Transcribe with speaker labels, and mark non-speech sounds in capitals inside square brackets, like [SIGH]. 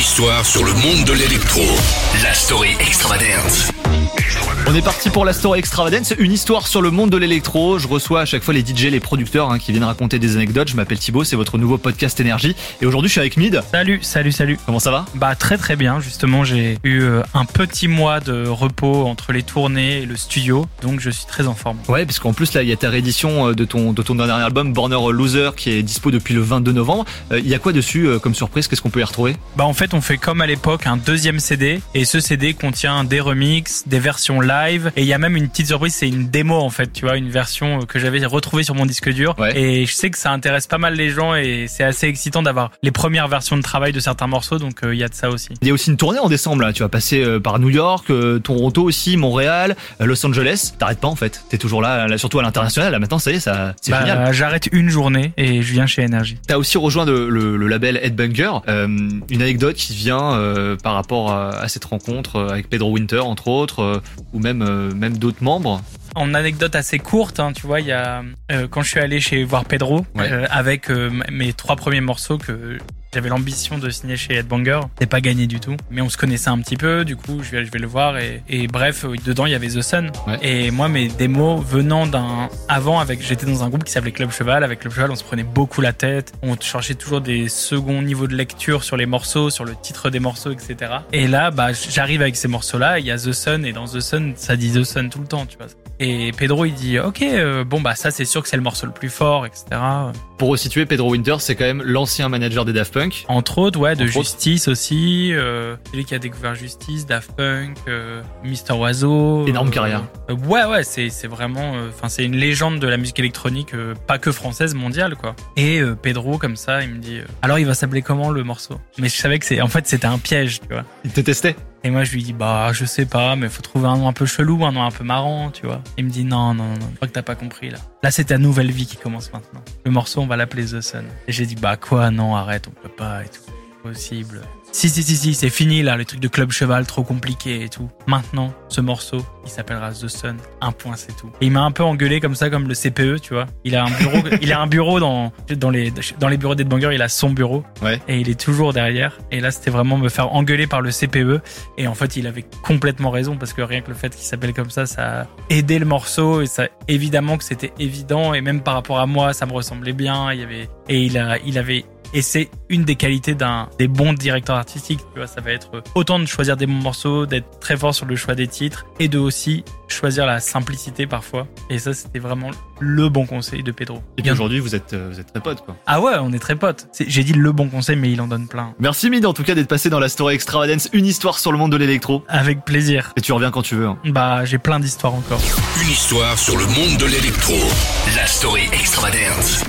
Speaker 1: histoire sur le monde de l'électro. La story extravagante.
Speaker 2: On est parti pour la story extravagance, une histoire sur le monde de l'électro. Je reçois à chaque fois les DJ, les producteurs hein, qui viennent raconter des anecdotes. Je m'appelle Thibaut, c'est votre nouveau podcast énergie. Et aujourd'hui, je suis avec Mid.
Speaker 3: Salut, salut, salut.
Speaker 2: Comment ça va?
Speaker 3: Bah très très bien. Justement, j'ai eu euh, un petit mois de repos entre les tournées et le studio, donc je suis très en forme.
Speaker 2: Ouais, parce qu'en plus là, il y a ta réédition euh, de ton de ton dernier album Borner Loser qui est dispo depuis le 22 novembre. Euh, Il y a quoi dessus euh, comme surprise? Qu'est-ce qu'on peut y retrouver?
Speaker 3: Bah en fait, on fait comme à l'époque un deuxième CD et ce CD contient des remixes, des versions live et il y a même une petite surprise, c'est une démo en fait, tu vois, une version euh, que j'avais retrouvée sur mon disque dur
Speaker 2: Ouais.
Speaker 3: et je sais que ça intéresse pas mal les gens et c'est assez excitant d'avoir les premières versions de travail de certains morceaux donc euh, il y a de ça aussi.
Speaker 2: Il y a aussi une tournée en décembre là. Tu vas passer euh, par New York, euh, Toronto aussi, Montréal, Los Angeles. T'arrêtes pas en fait. T'es toujours là, là, surtout à l'international. Là maintenant, ça y est, ça c'est
Speaker 3: Bah,
Speaker 2: génial.
Speaker 3: J'arrête une journée et je viens chez Energy.
Speaker 2: T'as aussi rejoint le, le- le label Headbanger. Une anecdote qui vient par rapport à, à cette rencontre avec Pedro Winter entre autres, ou même euh, même d'autres membres.
Speaker 3: En anecdote assez courte, hein, tu vois, il y a euh, quand je suis allé chez voir Pedro
Speaker 2: Ouais.
Speaker 3: euh, avec euh, mes trois premiers morceaux que j'avais l'ambition de signer chez Headbanger. C'est pas gagné du tout, mais on se connaissait un petit peu. Du coup, je vais, je vais le voir et, et bref, euh, dedans il y avait The Sun.
Speaker 2: Ouais.
Speaker 3: Et moi, mes démos venant d'un avant avec, j'étais dans un groupe qui s'appelait Club Cheval. Avec Club Cheval, on se prenait beaucoup la tête. On cherchait toujours des seconds niveaux de lecture sur les morceaux, sur le titre des morceaux, etc. Et là, bah, j'arrive avec ces morceaux-là. Il y a The Sun et dans The Sun, ça dit The Sun tout le temps, tu vois. Et Pedro, il dit, ok, euh, bon bah ça c'est sûr que c'est le morceau le plus fort, etc.
Speaker 2: Pour resituer, Pedro Winter, c'est quand même l'ancien manager des Daft Punk.
Speaker 3: Entre autres, ouais, de
Speaker 2: Entre autres.
Speaker 3: Justice aussi. Euh, celui qui a découvert Justice, Daft Punk, euh, Mister Oiseau.
Speaker 2: Énorme
Speaker 3: euh,
Speaker 2: carrière.
Speaker 3: ouais, ouais, c'est c'est vraiment, enfin c'est une légende de la musique électronique, pas que française, mondiale quoi. Et Pedro comme ça, il me dit, alors il va s'appeler comment le morceau? Mais je savais que c'est, en fait, c'était un piège, tu vois.
Speaker 2: Il te testait?
Speaker 3: Et moi, je lui dis, bah, je sais pas, mais faut trouver un nom un peu chelou, un nom un peu marrant, tu vois. Il me dit, non, non, non, je crois que t'as pas compris, là. Là, c'est ta nouvelle vie qui commence maintenant. Le morceau, on va l'appeler The Sun. Et j'ai dit, bah, quoi, non, arrête, on peut pas et tout. Possible. Si, si, si, si, c'est fini, là, le truc de Club Cheval, trop compliqué et tout. Maintenant, ce morceau, il s'appellera The Sun. Un point, c'est tout. Et il m'a un peu engueulé comme ça, comme le CPE, tu vois. Il a un bureau, [LAUGHS] il a un bureau dans, dans les, dans les bureaux d'Edbanger, il a son bureau.
Speaker 2: Ouais.
Speaker 3: Et il est toujours derrière. Et là, c'était vraiment me faire engueuler par le CPE. Et en fait, il avait complètement raison parce que rien que le fait qu'il s'appelle comme ça, ça a aidé le morceau et ça, évidemment que c'était évident. Et même par rapport à moi, ça me ressemblait bien. Il y avait, et il a, il avait, et c'est une des qualités d'un des bons directeurs artistiques. Tu vois, ça va être autant de choisir des bons morceaux, d'être très fort sur le choix des titres et de aussi choisir la simplicité parfois. Et ça, c'était vraiment le bon conseil de Pedro.
Speaker 2: Et puis aujourd'hui, vous êtes, euh, vous êtes très potes, quoi.
Speaker 3: Ah ouais, on est très potes. J'ai dit le bon conseil, mais il en donne plein.
Speaker 2: Merci Mid en tout cas d'être passé dans la story extravagance, une histoire sur le monde de l'électro.
Speaker 3: Avec plaisir.
Speaker 2: Et tu reviens quand tu veux. hein.
Speaker 3: Bah, j'ai plein d'histoires encore.
Speaker 1: Une histoire sur le monde de l'électro. La story extravagante.